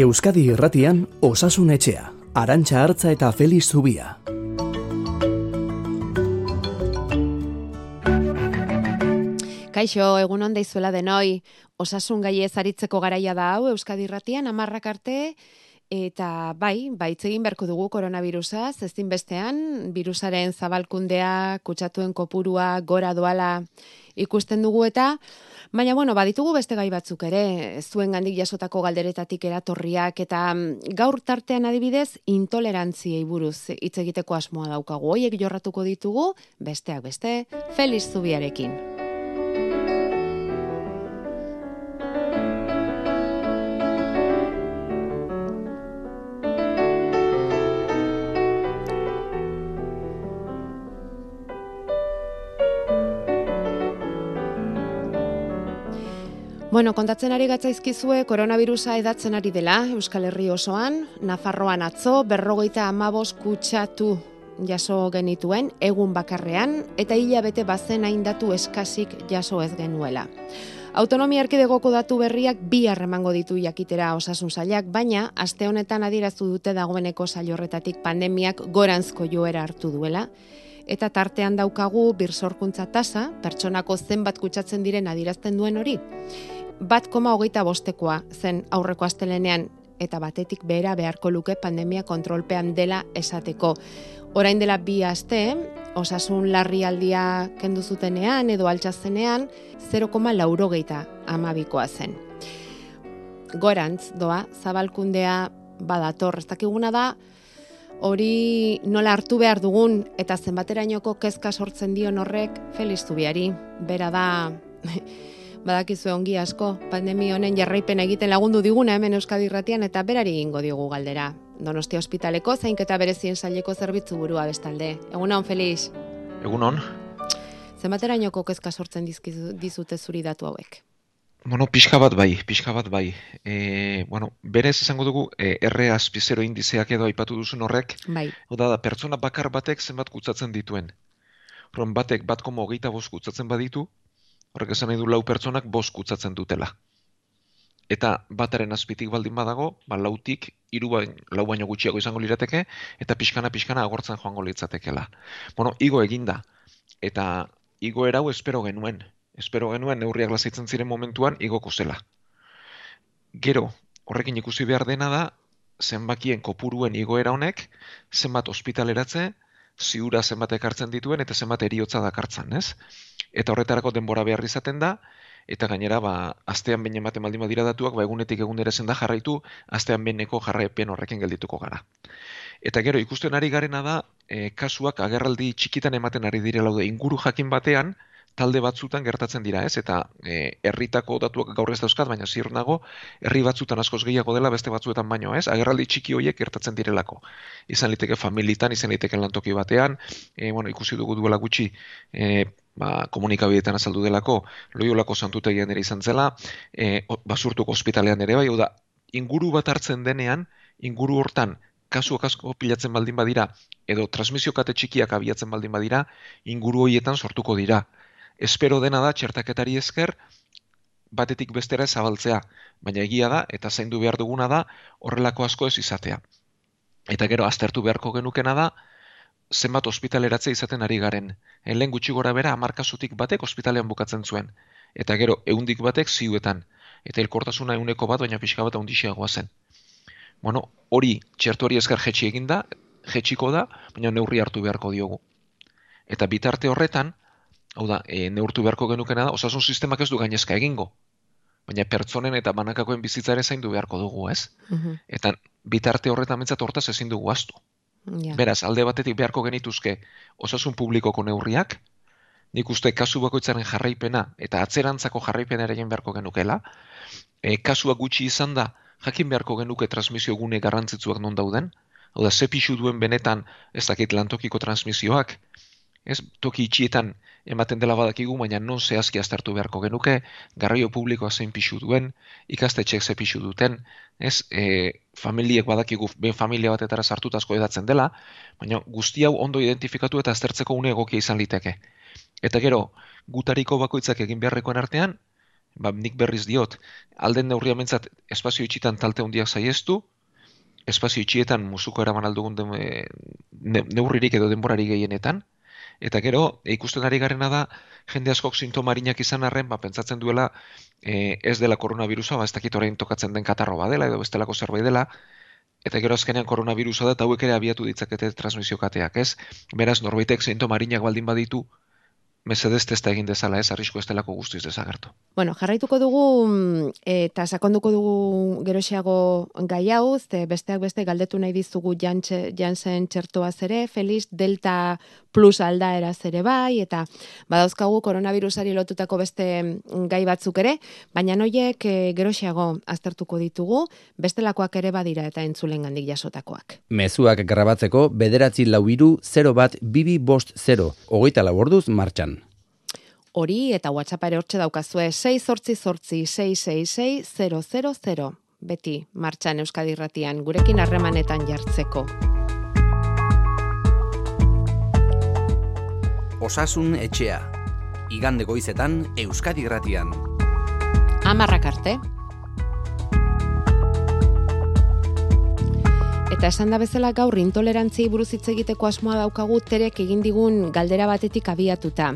Euskadi Irratian Osasun Etxea, Arantxa Hartza eta Feliz Zubia. Kaixo, egun onda izuela denoi, osasun gai aritzeko garaia da hau, Euskadi Irratian, amarrak arte, Eta bai, baitz egin beharko dugu koronavirusa, ezin bestean, virusaren zabalkundea, kutsatuen kopurua, gora doala ikusten dugu eta, baina bueno, baditugu beste gai batzuk ere, zuen gandik jasotako galderetatik eratorriak eta mm, gaur tartean adibidez, intolerantziei buruz hitz egiteko asmoa daukagu. Hoiek jorratuko ditugu, besteak beste, Feliz Zubiarekin. Bueno, kontatzen ari gatzaizkizue koronavirusa edatzen ari dela Euskal Herri osoan, Nafarroan atzo, berrogeita amabos kutsatu jaso genituen, egun bakarrean, eta hilabete bazen haindatu eskasik jaso ez genuela. Autonomia erkidegoko datu berriak bi harremango ditu jakitera osasun zailak, baina aste honetan adiraztu dute dagoeneko zailorretatik pandemiak goranzko joera hartu duela, eta tartean daukagu birsorkuntza tasa, pertsonako zenbat kutsatzen diren adirazten duen hori bat koma hogeita bostekoa zen aurreko astelenean eta batetik behera beharko luke pandemia kontrolpean dela esateko. Orain dela bi aste, osasun larrialdia kendu zutenean edo altxazenean 0,laurogeita laurogeita amabikoa zen. Gorantz doa, zabalkundea badator, ez dakiguna da, hori nola hartu behar dugun eta zenbaterainoko kezka sortzen dion horrek Feliz Zubiari, bera da badakizu ongi asko, pandemi honen jarraipen egiten lagundu diguna hemen Euskadi Irratian eta berari egingo digu galdera. Donostia Ospitaleko zainketa berezien saileko zerbitzu burua bestalde. Egun hon, Felix? Egun hon. Zenbaterainoko kezka sortzen dizute zuri datu hauek? Bueno, pixka bat bai, pixka bat bai. E, bueno, berez esango dugu, e, R azpizero indizeak edo aipatu duzun horrek, bai. oda da, pertsona bakar batek zenbat kutsatzen dituen. Horren batek bat komo hogeita bost kutsatzen baditu, Horrek esan nahi du lau pertsonak bost kutsatzen dutela. Eta bataren azpitik baldin badago, ba, lautik, iru bain, lau baino gutxiago izango lirateke, eta pixkana-pixkana agortzen joango litzatekela. Bueno, igo eginda. Eta igo erau espero genuen. Espero genuen neurriak lasaitzen ziren momentuan igoko zela. Gero, horrekin ikusi behar dena da, zenbakien kopuruen igoera honek, zenbat ospitaleratze, ziura zenbat ekartzen dituen, eta zenbat eriotza dakartzen, ez? Eta horretarako denbora behar izaten da, eta gainera, ba, astean behin ematen baldin badira datuak, ba, egunetik egunera zen da jarraitu, astean behineko jarraipen horrekin geldituko gara. Eta gero, ikusten ari garena da, e, kasuak agerraldi txikitan ematen ari dire laude inguru jakin batean, talde batzutan gertatzen dira, ez? Eta e, herritako datuak gaur ez dauzkat, baina ziur nago, herri batzutan askoz gehiago dela beste batzuetan baino, ez? Agerraldi txiki horiek gertatzen direlako. Izan liteke familitan, izan liteke lantoki batean, e, bueno, ikusi dugu duela gutxi, e, ba, komunikabideetan azaldu delako, loiolako santutegian ere izan zela, e, basurtuko ospitalean ere bai, da, inguru bat hartzen denean, inguru hortan, kasu asko pilatzen baldin badira, edo transmisio kate txikiak abiatzen baldin badira, inguru horietan sortuko dira espero dena da txertaketari esker batetik bestera zabaltzea, baina egia da eta zaindu behar duguna da horrelako asko ez izatea. Eta gero aztertu beharko genukena da zenbat ospitaleratze izaten ari garen. Helen gutxi gora bera amarkasutik batek ospitalean bukatzen zuen. Eta gero eundik batek ziuetan. Eta elkortasuna euneko bat, baina pixka bat ondixeagoa zen. Bueno, hori txertu hori esker jetxi eginda, jetxiko da, baina neurri hartu beharko diogu. Eta bitarte horretan, hau da, e, neurtu beharko genukena da, osasun sistemak ez du gainezka egingo. Baina pertsonen eta banakakoen bizitza ere zaindu beharko dugu, ez? Mhm. Eta bitarte horretan mentzat hortaz ezin dugu astu. Beraz, alde batetik beharko genituzke osasun publikoko neurriak, nik uste kasu bakoitzaren jarraipena eta atzerantzako jarraipena ere beharko genukela, e, kasua gutxi izan da, jakin beharko genuke transmisio gune garrantzitsuak non dauden, hau da, ze duen benetan ez dakit lantokiko transmisioak, ez, toki itxietan ematen dela badakigu, baina non zehazki aztertu beharko genuke, garraio publikoa zein pixu duen, ikastetxeek ze pixu duten, ez, e, familiek badakigu ben familia batetara sartutazko edatzen dela, baina guzti hau ondo identifikatu eta aztertzeko une egokia izan liteke. Eta gero, gutariko bakoitzak egin beharrekoen artean, ba, nik berriz diot, alden neurria mentzat espazio itxitan talte hundiak zaiestu, espazio itxietan musuko eraman aldugun de, neurririk edo denborari gehienetan, eta gero, ikusten ari garena da, jende askok sintomarinak izan arren, ba, pentsatzen duela e, ez dela koronavirusa, ba, ez dakit orain tokatzen den katarro badela, edo bestelako zerbait dela, eta gero azkenean koronavirusa da, eta hauek ere abiatu ditzakete transmisio kateak, ez? Beraz, norbaitek sintomarinak baldin baditu, mesedez testa egin dezala ez, arrisko ez delako guztiz dezagertu. Bueno, jarraituko dugu mm, eta sakonduko dugu geroxiago gai hau, besteak beste galdetu nahi dizugu jantzen txertoaz ere, Feliz Delta Plus aldaera ere bai, eta badauzkagu koronavirusari lotutako beste gai batzuk ere, baina noiek e, geroxiago aztertuko ditugu, bestelakoak ere badira eta entzulen gandik jasotakoak. Mezuak grabatzeko bederatzi lau iru 0 bat bibi bost 0, hogeita laborduz martxan hori eta WhatsApp ere hortxe daukazue 6 sortzi sortzi 666 beti martxan Euskadi Irratian gurekin harremanetan jartzeko. Osasun etxea. Igande goizetan Euskadi Irratian. Amarrak arte. Eta esan da bezala gaur intolerantzi buruz hitz egiteko asmoa daukagu terek egin digun galdera batetik abiatuta.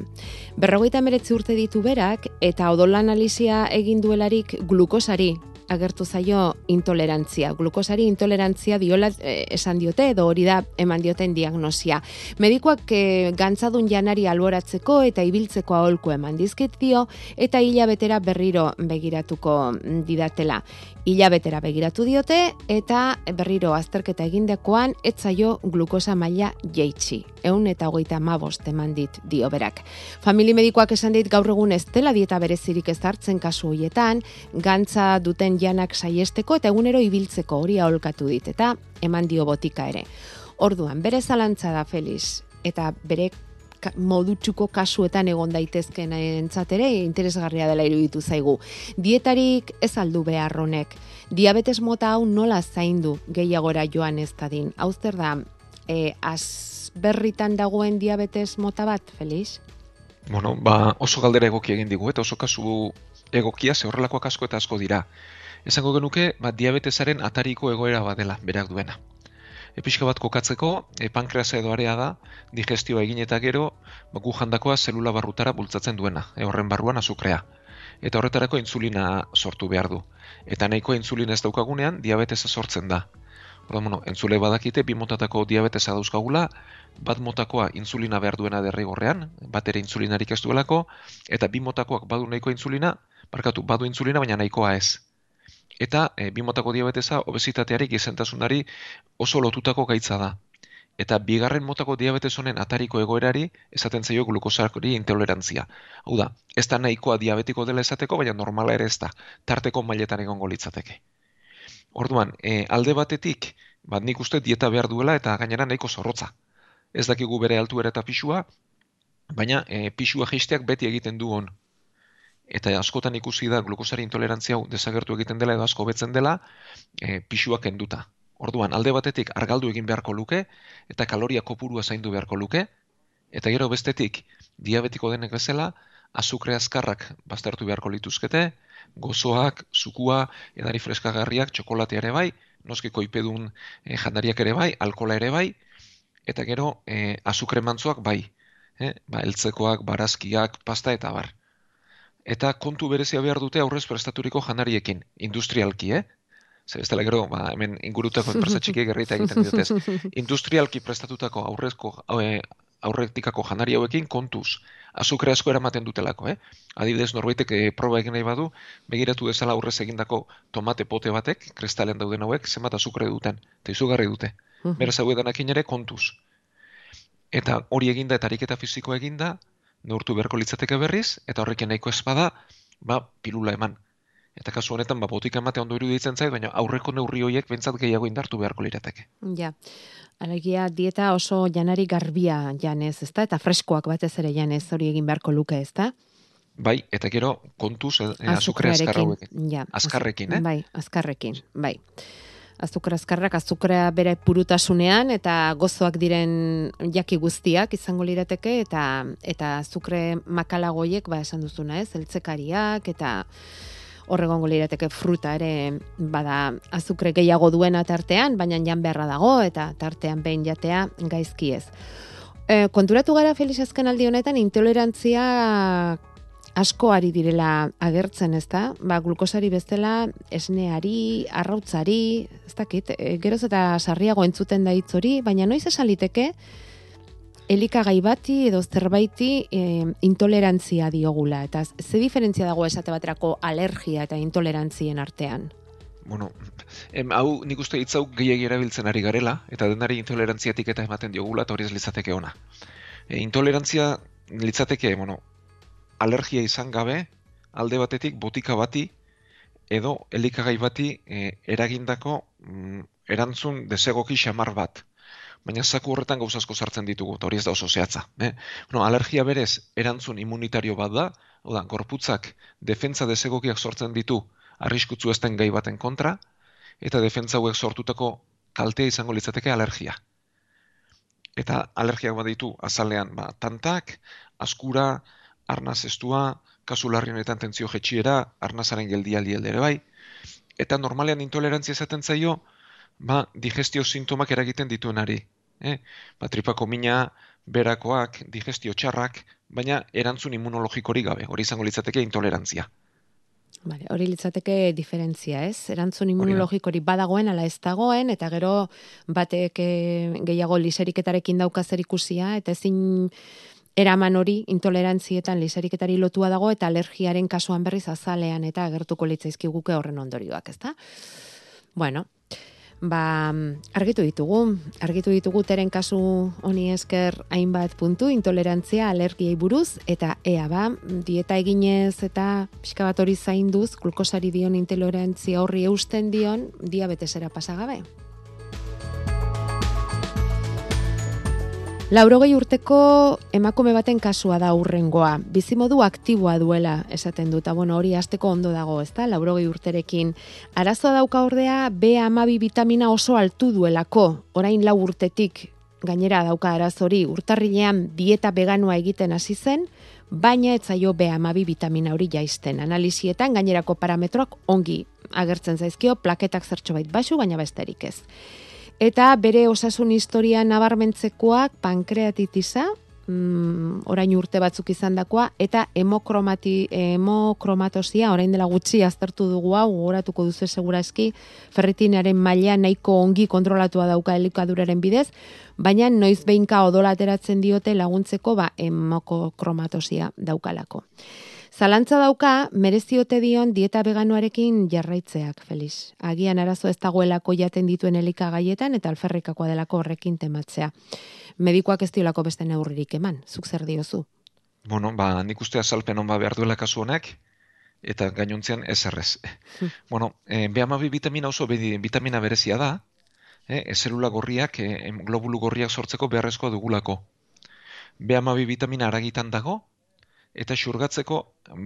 Berrogeita meretzi urte ditu berak eta odol analizia egin duelarik glukosari agertu zaio intolerantzia. Glukosari intolerantzia diola eh, esan diote edo hori da eman dioten diagnosia. Medikoak e, gantzadun janari alboratzeko eta ibiltzeko aholku eman dizkit dio eta hilabetera berriro begiratuko didatela. Hilabetera begiratu diote eta berriro azterketa egindekoan etzaio glukosa maila jeitsi. Eun eta hogeita mabost eman dit dio berak. Famili medikoak esan dit gaur egun ez dela dieta berezirik ez hartzen kasu hoietan, gantza duten janak saiesteko eta egunero ibiltzeko hori aholkatu dit eta eman dio botika ere. Orduan, bere zalantza da Feliz eta bere modutsuko kasuetan egon daitezken entzatere interesgarria dela iruditu zaigu. Dietarik ez aldu behar honek. Diabetes mota hau nola zaindu gehiagora joan ez dadin. Hauzter da, e, azberritan dagoen diabetes mota bat, Feliz? Bueno, ba, oso galdera egoki egin digu, eta oso kasu egokia ze horrelakoak asko eta asko dira. Esango genuke, ba, diabetesaren atariko egoera badela, berak duena epixka bat kokatzeko, e, pankreasa edo area da, digestioa egin eta gero, ba, gu jandakoa zelula barrutara bultzatzen duena, e, horren barruan azukrea. Eta horretarako insulina sortu behar du. Eta nahiko insulina ez daukagunean, diabetesa sortzen da. Horda, bueno, entzule badakite, bi motatako diabetesa dauzkagula, bat motakoa insulina behar duena derrigorrean, bat ere insulinarik ez duelako, eta bi motakoak badu nahiko insulina, barkatu, badu insulina, baina nahikoa ez eta e, bi motako diabetesa obesitateari gizentasunari oso lotutako gaitza da. Eta bigarren motako diabetes honen atariko egoerari esaten zaio glukosakori intolerantzia. Hau da, ez da nahikoa diabetiko dela esateko, baina normala ere ez da, tarteko mailetan egongo litzateke. Orduan, e, alde batetik, bat nik uste dieta behar duela eta gainera nahiko zorrotza. Ez dakigu bere altu eta pixua, baina e, pixua jeisteak beti egiten du on eta askotan ikusi da glukosari intolerantzia hau desagertu egiten dela edo asko betzen dela e, pixua kenduta. Orduan, alde batetik argaldu egin beharko luke eta kaloria kopurua zaindu beharko luke eta gero bestetik diabetiko denek bezala azukre azkarrak baztertu beharko lituzkete, gozoak, zukua, edari freskagarriak, txokolatea ere bai, noski koipedun e, jandariak ere bai, alkola ere bai, eta gero e, azukre mantzuak bai, e, ba, eltzekoak, barazkiak, pasta eta bar eta kontu berezia behar dute aurrez prestaturiko janariekin, industrialki, eh? Zer, ez dela gero, ba, hemen ingurutako enpresa txiki gerrita egiten dutez. Industrialki prestatutako aurrezko, eh, aurretikako janari hauekin kontuz. Azukre asko eramaten dutelako, eh? Adibidez, norbaitek e, proba egin nahi badu, begiratu dezala aurrez egindako tomate pote batek, kristalen dauden hauek, zenbat azukre duten, eta izugarri dute. Beraz hau edanak ere kontuz. Eta hori eginda eta ariketa fiziko eginda, neurtu beharko litzateke berriz, eta horrekin nahiko espada, ba, pilula eman. Eta kasu honetan, ba, botika emate ondo iruditzen zait, baina aurreko neurri horiek bentsat gehiago indartu beharko lirateke. Ja, alegia dieta oso janari garbia janez, ezta? Eta freskoak batez ere janez hori egin beharko luke, ezta? Bai, eta gero kontuz eh, azukre azkarra Ja, azkarrekin, eh? Bai, azkarrekin, bai. Azukre azkarrak, azukrea bere purutasunean, eta gozoak diren jaki guztiak izango lirateke, eta eta azukre makalagoiek, ba, esan duzuna, ez, eltzekariak, eta horregongo lirateke fruta ere bada azukre gehiago duena tartean, baina jan beharra dago eta tartean behin jatea gaizki ez. E, konturatu gara Felix azken aldi honetan intolerantzia asko ari direla agertzen, ez da? Ba, glukosari bestela, esneari, arrautzari, ez dakit, e, geroz eta sarriago entzuten da hitz hori, baina noiz esaliteke, elikagai bati edo zerbaiti e, intolerantzia diogula. Eta ze diferentzia dago esate baterako alergia eta intolerantzien artean? Bueno, em, hau nik uste hitzau gehiagi erabiltzen ari garela, eta denari intolerantziatik eta ematen diogula, eta hori ez litzateke ona. E, intolerantzia litzateke, bueno, alergia izan gabe, alde batetik botika bati, edo elikagai bati e, eragindako mm, erantzun desegoki xamar bat baina zaku horretan gauza asko sartzen ditugu, eta hori ez da oso zehatza. Eh? Bueno, alergia berez erantzun immunitario bat da, oda, gorputzak defentza desegokiak sortzen ditu arriskutzu ezten gai baten kontra, eta defentza hauek sortutako kaltea izango litzateke alergia. Eta alergiak bat ditu azalean ba, tantak, askura, arnaz estua, kasu larri honetan tentzio jetxiera, arnazaren geldialdi ere bai, eta normalean intolerantzia esaten zaio, ba, digestio sintomak eragiten dituenari eh? Ba, tripako mina, berakoak, digestio txarrak, baina erantzun immunologikori gabe, hori izango litzateke intolerantzia. Vale, hori litzateke diferentzia, ez? Erantzun immunologikori badagoen ala ez dagoen eta gero batek eh, gehiago liseriketarekin dauka zer ikusia eta ezin eraman hori intolerantzietan liseriketari lotua dago eta alergiaren kasuan berriz azalean eta agertuko litzaizkiguke horren ondorioak, ezta? Bueno, ba, argitu ditugu, argitu ditugu teren kasu honi esker hainbat puntu, intolerantzia, alergiei buruz, eta ea ba, dieta eginez eta pixka bat hori zainduz, glukosari dion intolerantzia horri eusten dion, diabetesera pasagabe. Laurogei urteko emakume baten kasua da urrengoa. Bizimodu aktiboa duela esaten dut. Bueno, hori hasteko ondo dago, ezta? Laurogei urterekin. Arazoa dauka ordea B12 vitamina oso altu duelako. Orain lau urtetik gainera dauka arazori urtarrilean dieta veganoa egiten hasi zen, baina ez zaio B12 vitamina hori jaisten. Analizietan gainerako parametroak ongi agertzen zaizkio, plaketak zertxo bait basu, baina besterik ez eta bere osasun historia nabarmentzekoak pankreatitisa, mm, orain urte batzuk izandakoa eta hemokromati hemokromatosia orain dela gutxi aztertu dugu hau gogoratuko duzu segura eski ferritinaren maila nahiko ongi kontrolatua dauka elikaduraren bidez baina noiz behinka odolateratzen diote laguntzeko ba hemokromatosia daukalako Zalantza dauka, mereziote dion dieta veganoarekin jarraitzeak, Felix. Agian arazo ez dagoelako jaten dituen elikagaietan eta alferrikakoa delako horrekin tematzea. Medikoak ez diolako beste neurririk eman, zuk zer diozu? Bueno, ba, nik uste azalpen hon ba behar duela kasu honek, eta gainontzean errez. Hmm. bueno, e, B12 vitamina oso vitamina berezia da, e, zelula gorriak, e, globulu gorriak sortzeko beharrezkoa dugulako. B12 vitamina aragitan dago, eta xurgatzeko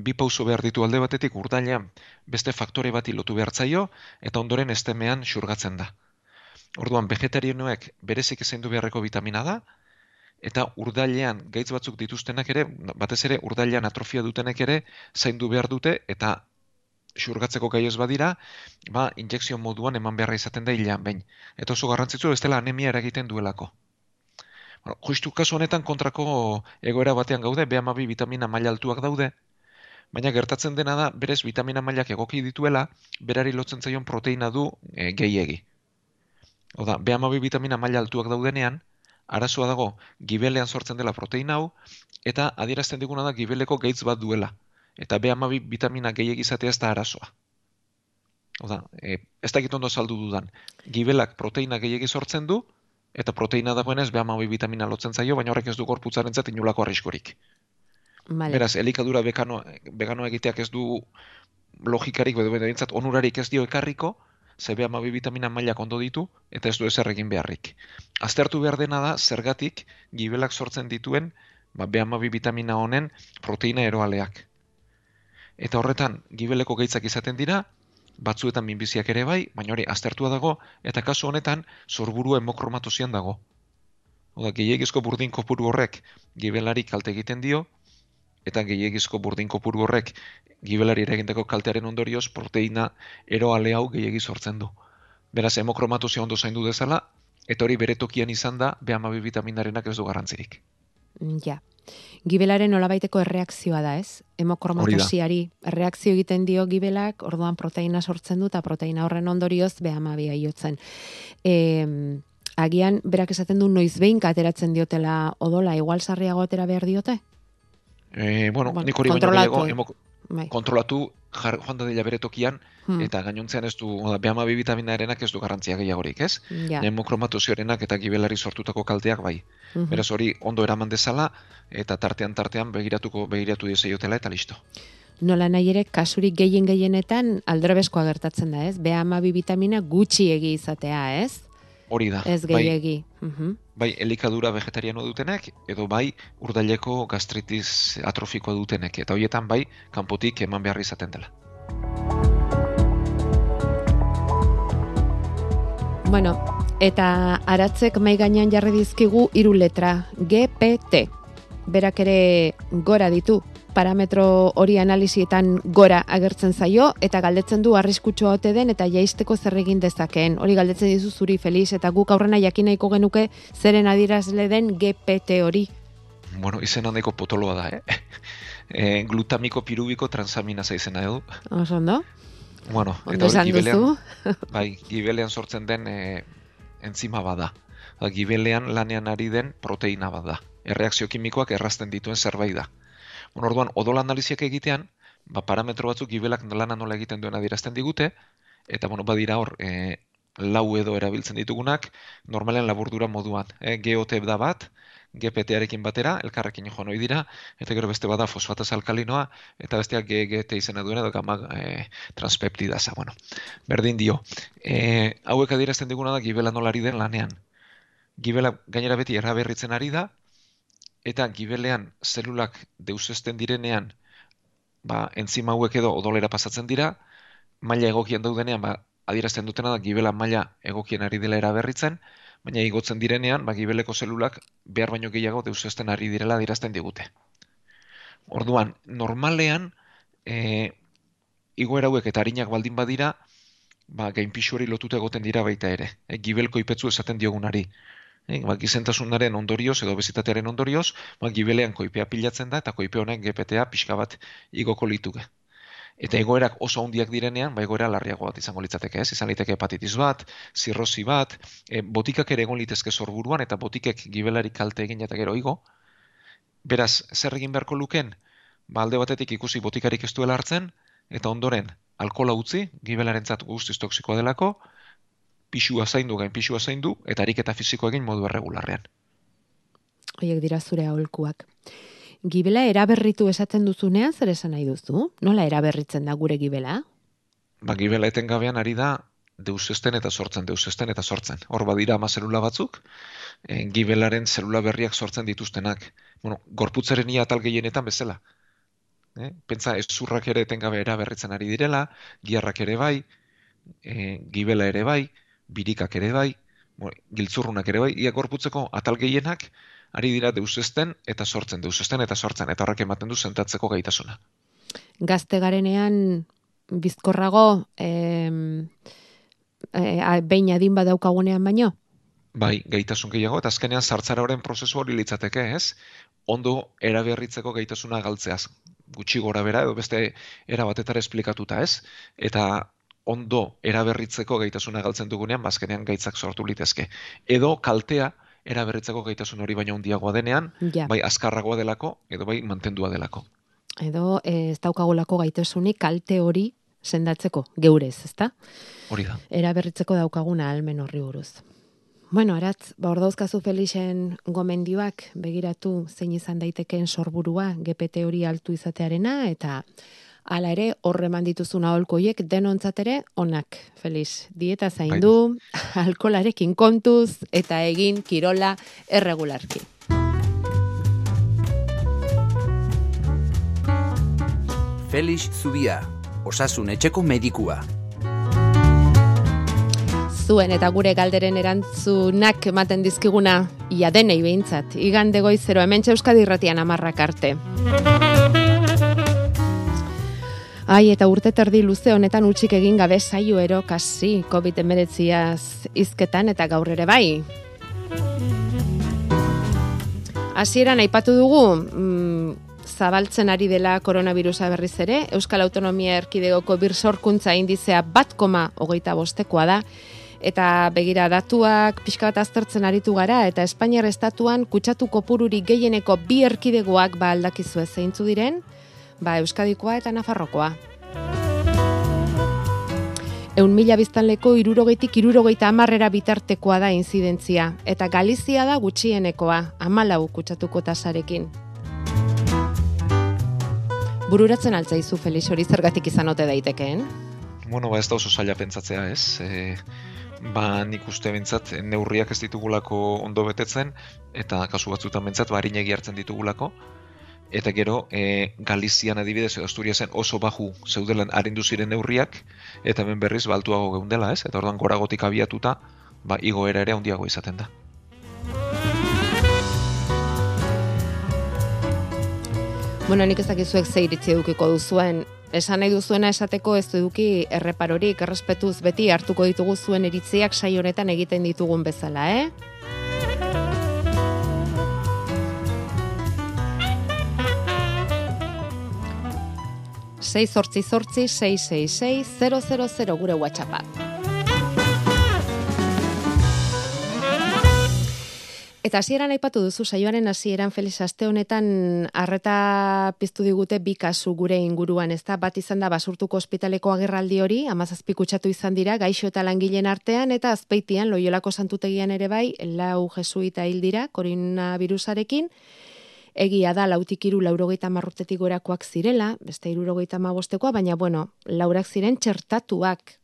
bi pauso behar ditu alde batetik urdailean beste faktore bati lotu behartzaio eta ondoren estemean xurgatzen da. Orduan vegetarianoek berezik du beharreko vitamina da eta urdailean gaitz batzuk dituztenak ere batez ere urdailean atrofia dutenek ere zaindu behar dute eta xurgatzeko gai ez badira, ba, injekzio moduan eman beharra izaten da hilean behin. Eta oso garrantzitsu ez dela anemia eragiten duelako. Bueno, justu kasu honetan kontrako egoera batean gaude, B12 vitamina maila altuak daude, baina gertatzen dena da, berez vitamina mailak egoki dituela, berari lotzen zaion proteina du e, gehiegi. Oda, B12 vitamina maila altuak daudenean, arazoa dago gibelean sortzen dela proteina hau, eta adierazten diguna da gibeleko gaitz bat duela. Eta B12 vitamina gehiegi izatea ez da arazoa. Oda, e, ez da ondo saldu dudan. Gibelak proteina gehiegi sortzen du, eta proteina dagoenez B12 vitamina lotzen zaio, baina horrek ez du gorputzarentzat inolako arriskorik. Vale. Beraz, elikadura bekano, vegano egiteak ez du logikarik, edo behintzat onurarik ez dio ekarriko, ze B12 vitamina mailak ondo ditu, eta ez du ezer egin beharrik. Aztertu behar dena da, zergatik gibelak sortzen dituen ba, B12 vitamina honen proteina eroaleak. Eta horretan, gibeleko gaitzak izaten dira, batzuetan minbiziak ere bai, baina hori aztertua dago, eta kasu honetan sorburu hemokromatosian dago. Oda, gehiagizko burdin kopuru horrek gibelari kalte egiten dio, eta gehiagizko burdin kopuru horrek gibelari eragindako kaltearen ondorioz proteina eroale hau gehiagiz sortzen du. Beraz, hemokromatosia ondo zaindu dezala, eta hori bere tokian izan da, behamabi vitaminarenak ez du garrantzirik. Ja. Gibelaren nolabaiteko erreakzioa da, ez? Hemokromatosiari erreakzio egiten dio gibelak, orduan proteina sortzen du eta proteina horren ondorioz behamabia iotzen. E, agian, berak esaten du noiz behin ateratzen diotela odola, igual sarriago atera behar diote? E, bueno, bueno, nik hori baino bai. kontrolatu jar, joan da dela bere tokian, hmm. eta gainontzean ez du, oda, behama bi vitaminarenak ez du garrantzia gehiagorik, ez? Ja. Hemokromatosioarenak eta gibelari sortutako kalteak bai. Hmm. Beraz hori ondo eraman dezala, eta tartean tartean begiratuko begiratu dizaiotela eta listo. Nola nahi ere, kasurik gehien gehienetan aldrebeskoa gertatzen da, ez? Behama bi vitamina gutxi egi izatea, ez? Hori da. Ez bai. gehiegi. Bai, bai elikadura vegetariano dutenek, edo bai urdaileko gastritis atrofikoa dutenek. Eta horietan bai, kanpotik eman behar izaten dela. Bueno, eta aratzek mai gainean jarri dizkigu hiru letra, GPT. Berak ere gora ditu, parametro hori analizietan gora agertzen zaio eta galdetzen du arriskutsua ote den eta jaisteko zer egin dezakeen. Hori galdetzen dizu zuri Feliz eta guk aurrena jakin nahiko genuke zeren adierazle den GPT hori. Bueno, izen handiko potoloa da, eh? E, glutamiko pirubiko transaminasa izena edu. Oso ondo? Bueno, eta hori gibelean, bai, gibelean sortzen den e, entzima bada. Ba, gibelean lanean ari den proteina bada. Erreakzio kimikoak errazten dituen zerbait da. Bueno, orduan, odol analiziak egitean, ba, parametro batzuk gibelak lana nola egiten duen adierazten digute, eta bueno, badira hor, e, lau edo erabiltzen ditugunak, normalen laburdura moduan. E, GOT da bat, GPT-arekin batera, elkarrekin jo noi dira, eta gero beste bada fosfataz alkalinoa, eta besteak GGT izena duena, edo gamma e, transpeptidaza. Bueno, berdin dio. E, hauek adierazten diguna da gibela nolari den lanean. Gibela gainera beti erraberritzen ari da, eta gibelean zelulak deusesten direnean, ba, entzima hauek edo odolera pasatzen dira, maila egokien daudenean, ba, adierazten dutena da gibela maila egokien ari dela eraberritzen, baina igotzen direnean, ba, gibeleko zelulak behar baino gehiago deusesten ari direla adierazten digute. Orduan, normalean, e, igoera hauek eta harinak baldin badira, ba, gainpixu hori lotuta egoten dira baita ere. E, gibelko ipetzu esaten diogunari eh, ba, gizentasunaren ondorioz edo bezitatearen ondorioz, ba, gibelean koipea pilatzen da eta koipe honek GPT-a pixka bat igoko lituke. Eta egoerak oso handiak direnean, ba egoera larriago bat izango litzateke, ez? Izan liteke hepatitis bat, zirrosi bat, e, botikak ere egon litezke sorburuan eta botikek gibelari kalte egin eta gero igo. Beraz, zer egin beharko luken? Ba alde batetik ikusi botikarik ez duela hartzen eta ondoren alkola utzi, gibelarentzat guztiz toksikoa delako, pixua zaindu gain pixua zaindu eta ariketa fisiko egin modu erregularrean. Hoiek dira zure aholkuak. Gibela eraberritu esaten duzunean zer esan nahi duzu? Nola eraberritzen da gure gibela? Ba, gibela etengabean ari da deusesten eta sortzen, deusesten eta sortzen. Hor badira ama zelula batzuk, e, gibelaren zelula berriak sortzen dituztenak. Bueno, gorputzaren ia tal gehienetan bezala. E, pentsa, ez zurrak ere etengabe eraberritzen ari direla, giarrak ere bai, e, gibela ere bai, birikak ere bai, giltzurrunak ere bai, ia gorputzeko atal gehienak ari dira deusesten eta sortzen, deusesten eta sortzen, eta horrek ematen du sentatzeko gaitasuna. Gazte garenean bizkorrago em, e, behin adin badaukagunean baino? Bai, gaitasun gehiago, eta azkenean sartzara horren prozesu hori litzateke, ez? Ondo eraberritzeko gaitasuna galtzeaz, gutxi gora bera, edo beste erabatetara esplikatuta, ez? Eta ondo eraberritzeko gaitasuna galtzen dugunean, bazkenean ba, gaitzak sortu litezke. Edo kaltea eraberritzeko gaitasun hori baina handiagoa denean, bai azkarragoa delako, edo bai mantendua delako. Edo ez daukagolako gaitasunik kalte hori sendatzeko geurez, ezta? Hori da. Eraberritzeko daukaguna almen horri buruz. Bueno, aratz, ba ordauzkazu Felixen gomendioak begiratu zein izan daitekeen sorburua GPT hori altu izatearena eta Hala ere, horreman dituzun aholkoiek denontzat ere onak, Feliz. Dieta zaindu, bai. alkolarekin kontuz eta egin kirola erregularki. Felix Zubia, osasun etxeko medikua. zuen eta gure galderen erantzunak ematen dizkiguna ia denei behintzat. Igande goizero hemen Euskadi irratian amarrak arte. Ai, eta urte terdi luze honetan utxik egin gabe saio ero kasi COVID-19 izketan eta gaur ere bai. Hasieran aipatu dugu, mm, zabaltzen ari dela koronavirusa berriz ere, Euskal Autonomia Erkidegoko birsorkuntza indizea bat koma hogeita bostekoa da, eta begira datuak pixka bat aztertzen aritu gara, eta Espainiar Estatuan kutsatu kopururi gehieneko bi erkidegoak ba aldakizu zeintzu diren, ba Euskadikoa eta Nafarrokoa. Eun mila biztanleko irurogeitik irurogeita amarrera bitartekoa da inzidentzia, eta Galizia da gutxienekoa, amalau kutsatuko tasarekin. Bururatzen altzaizu, Felix, hori zergatik izan ote daitekeen? Bueno, ba ez da oso zaila pentsatzea, ez? E, ba nik uste bentsat, neurriak ez ditugulako ondo betetzen, eta kasu batzutan bentsat, ba hartzen ditugulako, eta gero e, Galizian adibidez edo Asturiasen oso baju zeudelen arindu ziren neurriak eta hemen berriz baltuago geundela, ez? Eta orduan goragotik abiatuta, ba igoera ere handiago izaten da. Bueno, nik ez dakizuek ze iritzi edukiko duzuen. Esan nahi duzuena esateko ez eduki erreparorik, errespetuz beti hartuko ditugu zuen iritziak sai honetan egiten ditugun bezala, eh? 6 gure WhatsAppa. Eta hasieran aipatu duzu saioaren hasieran Felix aste honetan harreta piztu digute bi kasu gure inguruan, ezta bat izan da basurtuko ospitaleko agerraldi hori, 17 kutsatu izan dira gaixo eta langileen artean eta azpeitian Loiolako santutegian ere bai lau jesuita hil dira koronavirusarekin egia da lautik iru laurogeita marrutetik gorakoak zirela, beste irurogeita mabostekoa, baina bueno, laurak ziren txertatuak.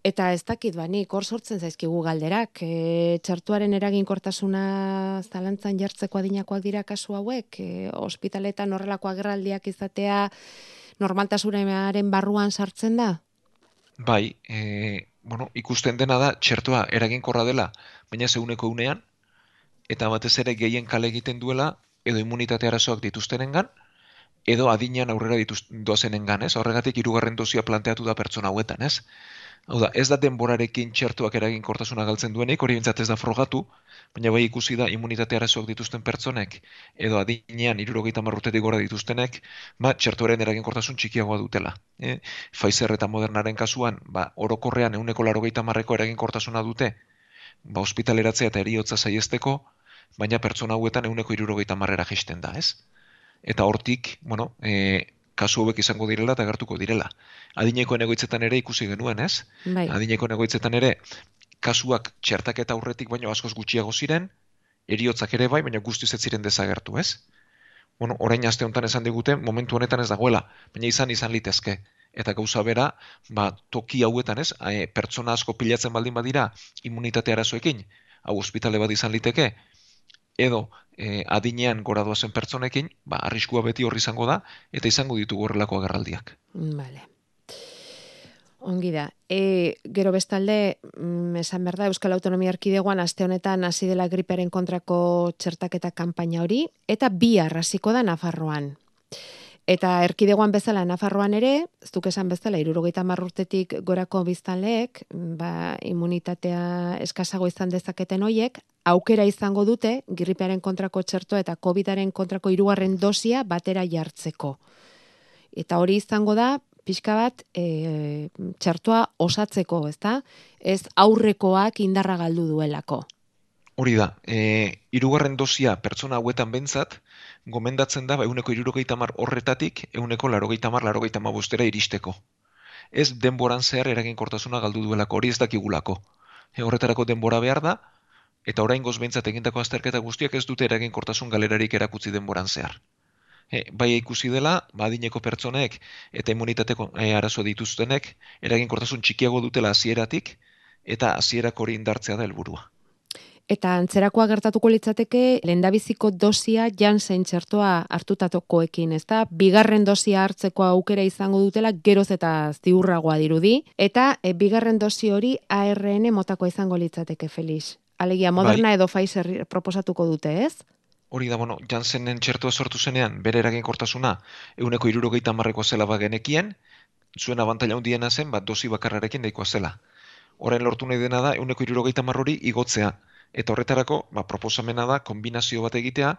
Eta ez dakit bani, hor sortzen zaizkigu galderak, e, txartuaren eraginkortasuna zalantzan jartzeko adinakoak dira kasu hauek, e, ospitaletan horrelako agerraldiak izatea normaltasunaren barruan sartzen da? Bai, e, bueno, ikusten dena da, txertua eraginkorra dela, baina zeuneko unean, eta batez ere gehien kale egiten duela, edo immunitate arazoak dituztenengan edo adinean aurrera dituz doazenengan, ez? Horregatik hirugarren dosia planteatu da pertsona hauetan, ez? Hau da, ez da denborarekin txertuak eraginkortasuna galtzen duenik, hori bintzat ez da frogatu, baina bai ikusi da immunitate arazoak dituzten pertsonek, edo adinean irurogeita marrutetik gora dituztenek, ba, txertuaren eraginkortasun txikiagoa dutela. E? Pfizer eta Modernaren kasuan, ba, orokorrean euneko larogeita marreko eraginkortasuna dute, ba, ospitaleratzea eta eriotza saiesteko, baina pertsona hauetan euneko irurogeita marrera gesten da, ez? Eta hortik, bueno, e, kasu hauek izango direla eta gertuko direla. Adineko egoitzetan ere ikusi genuen, ez? Bai. Adineko egoitzetan ere, kasuak txertaketa aurretik baino askoz gutxiago ziren, eriotzak ere bai, baina guztiz ez ziren dezagertu, ez? Bueno, orain aste honetan esan digute, momentu honetan ez dagoela, baina izan izan litezke. Eta gauza bera, ba, toki hauetan ez, e, pertsona asko pilatzen baldin badira immunitate arazoekin, hau ospitale bat izan liteke, edo e, adinean gora doazen pertsonekin, ba, arriskua beti horri izango da, eta izango ditugu horrelako agerraldiak. Vale. Ongi da. E, gero bestalde, mm, esan berda, Euskal Autonomia Arkidegoan aste honetan hasi dela griperen kontrako txertaketa kanpaina hori, eta bi arrasiko da Nafarroan. Eta erkidegoan bezala Nafarroan ere, ez duk esan bezala, irurogeita marrurtetik gorako biztanleek, ba, immunitatea eskasago izan dezaketen hoiek, aukera izango dute, gripearen kontrako txerto eta COVIDaren kontrako irugarren dosia batera jartzeko. Eta hori izango da, pixka bat, e, txertoa osatzeko, ezta? Ez aurrekoak indarra galdu duelako. Hori da, e, irugarren dosia pertsona hauetan bentzat, gomendatzen da, ba, euneko irurogeita mar horretatik, euneko larogeita mar, larogeita bostera iristeko. Ez denboran zehar eraginkortasuna galdu duelako, hori ez dakigulako. E, horretarako denbora behar da, eta orain gozbentzat egindako azterketa guztiak ez dute eraginkortasun galerarik erakutzi denboran zehar. E, bai ikusi dela, badineko pertsonek eta immunitateko e, arazo dituztenek, eraginkortasun txikiago dutela hasieratik eta hasierak hori indartzea da helburua. Eta antzerakoa gertatuko litzateke lendabiziko dosia Janssen txertoa hartutakoekin, ezta? Bigarren dosia hartzeko aukera izango dutela geroz eta ziurragoa dirudi eta e, bigarren dosi hori ARN motakoa izango litzateke Felix. Alegia Moderna bai. edo Pfizer proposatuko dute, ez? Hori da, bueno, Janssenen txertoa sortu zenean, bere eraginkortasuna, euneko irurogeita marreko zela bagenekien, zuen abantaila hundiena zen, bat dosi bakarrarekin daikoa zela. Horren lortu nahi dena da, euneko irurogeita marrori igotzea. Eta horretarako, ba, proposamena da, kombinazio bat egitea,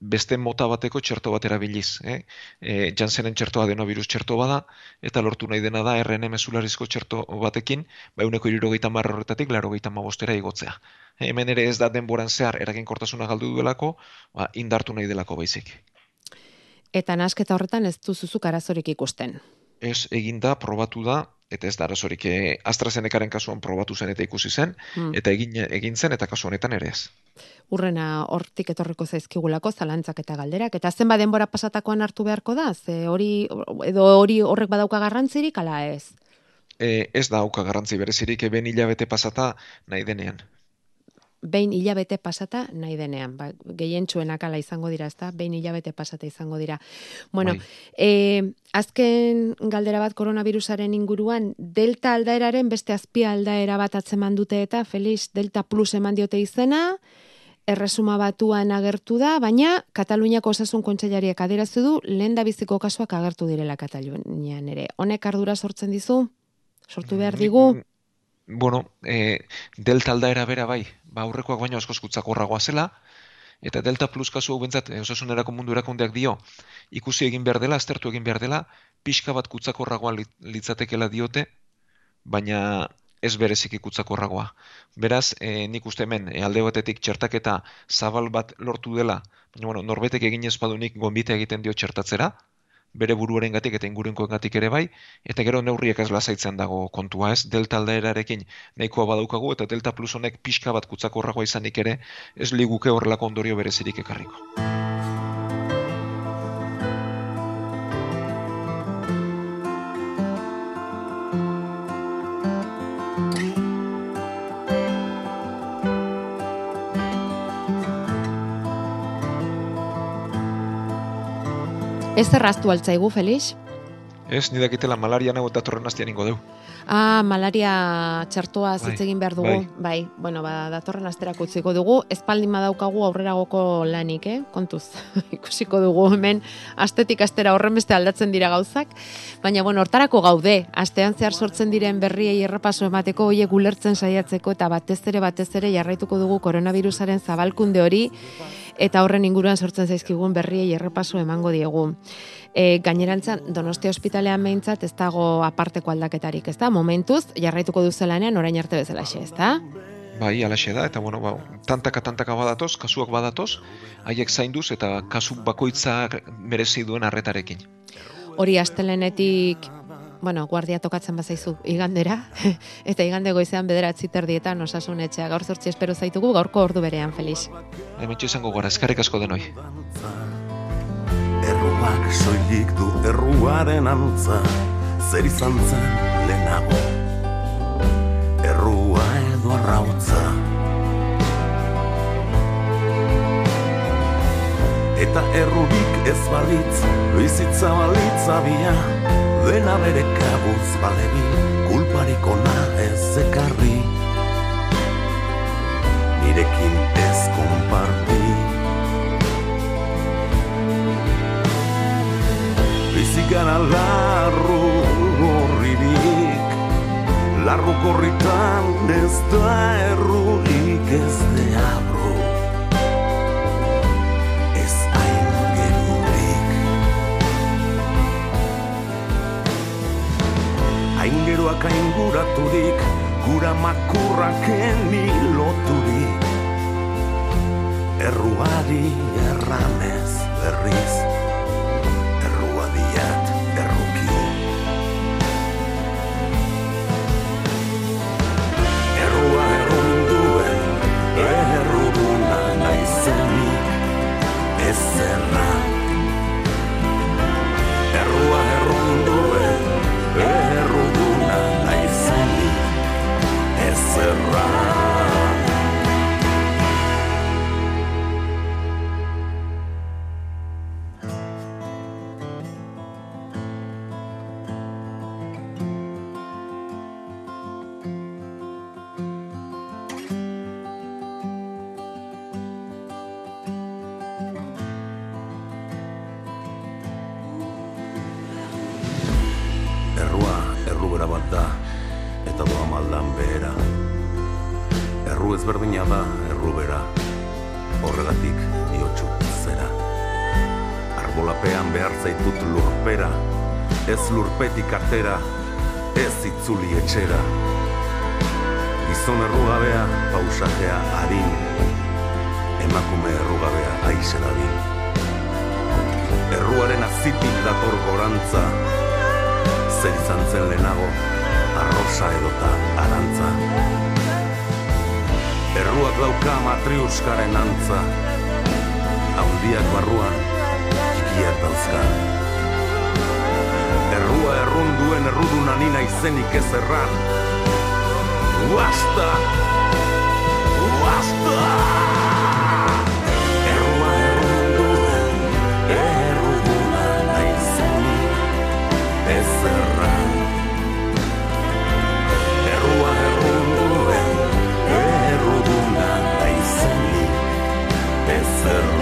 beste mota bateko txerto bat erabiliz. Eh? E, Janssenen txertoa virus txerto bada, eta lortu nahi dena da, RN mesularizko txerto batekin, ba, euneko irurogeita marra horretatik, laro mabostera igotzea. E, hemen ere ez da denboran zehar, eragin kortasuna galdu duelako, ba, indartu nahi delako baizik. Eta nasketa horretan ez duzuzuk arazorik ikusten? Ez, eginda, probatu da, eta ez da arazorik e, AstraZenecaren kasuan probatu zen eta ikusi zen, hmm. eta egin, egin zen eta kasu honetan ere ez. Urrena hortik etorriko zaizkigulako zalantzak eta galderak, eta zenba denbora pasatakoan hartu beharko da, ze hori, edo hori horrek badauka garrantzirik, ala ez? E, ez da auka garrantzi berezirik, eben hilabete pasata nahi denean behin hilabete pasata nahi denean. Ba, gehien txuenak ala izango dira, ezta? Behin hilabete pasata izango dira. Bueno, e, azken galdera bat koronavirusaren inguruan, delta aldaeraren beste azpia aldaera bat atzeman dute eta, Felix, delta plus eman diote izena, erresuma batuan agertu da, baina Kataluniako osasun kontseilariak aderazu du, lehen da biziko kasuak agertu direla Katalunian ere. Honek ardura sortzen dizu? Sortu behar digu? Bueno, e, delta aldaera bera bai, ba, aurrekoak baino askoz kutzakorragoa zela, eta Delta Plus kasu hau bentzat, e, osasunerako mundu erakundeak dio, ikusi egin behar dela, aztertu egin behar dela, pixka bat kutzakorragoa litzatekela diote, baina ez berezik ikutzakorragoa. Beraz, e, nik uste hemen, e, alde batetik txertaketa zabal bat lortu dela, baina bueno, norbetek egin ezpadunik gonbite egiten dio txertatzera, bere buruaren gatik eta ingurinkoen gatik ere bai, eta gero neurriek ez lasaitzen dago kontua ez, delta aldaerarekin nahikoa badaukagu, eta delta plus honek pixka bat kutzakorragoa izanik ere, ez liguke horrelako ondorio berezirik ekarriko. Ez erraztu altzaigu, Felix? Ez, nidakitela malaria nago eta torren hastian ingo deu. Ah, malaria txartoa bai, egin behar dugu. Bai. bai, bueno, ba, datorren asterako utziko dugu. Espaldin badaukagu aurreragoko lanik, eh? Kontuz, ikusiko dugu hemen astetik astera horren beste aldatzen dira gauzak. Baina, bueno, hortarako gaude. Astean zehar sortzen diren berriei errepaso emateko, oie gulertzen saiatzeko eta batez ere, batez ere jarraituko dugu koronavirusaren zabalkunde hori eta horren inguruan sortzen zaizkigun berriei errepaso emango diegu. E, gainerantzan, Donostia ospitalean behintzat ez dago aparteko aldaketarik, ez da? Momentuz, jarraituko duzelanean orain arte bezala xe, ez da? Bai, alaxe da, eta bueno, ba, tantaka tantaka badatoz, kasuak badatoz, haiek zainduz eta kasu bakoitza merezi duen arretarekin. Hori astelenetik bueno, guardia tokatzen bazaizu igandera, eta igande goizean bederatzi terdietan osasun etxea gaur zortzi espero zaitugu gaurko ordu berean, Felix. Hemen izango gara, eskarrik asko denoi. Erruak soilik du erruaren antza, zer izan zen lehenago. Errua edo arrautza. Eta errurik ez balitz, bizitza balitza bia, dena bere kabuz balebi, kulparik ona ez ekarri. Nirekin ez konparti. Bizikana larru gorririk, larru gorritan ez da errurik ez deab. Aingeroak ainguraturik, gura makurrak eni loturik. Erruari erranez berriz, atera, ez itzuli etxera. Gizon errugabea, pausajea adin Emakume errugabea aixe dabil Erruaren azitik dator gorantza Zer izan zen lehenago, arrosa edota arantza. Erruak dauka matriuskaren antza Haundiak barruan, txikiak dauzka Errua errun duen erruduna nina izenik ez erran Basta! Basta! Errua errun duen erruduna naizenik ez erran Errua errun duen erruduna naizenik ez erran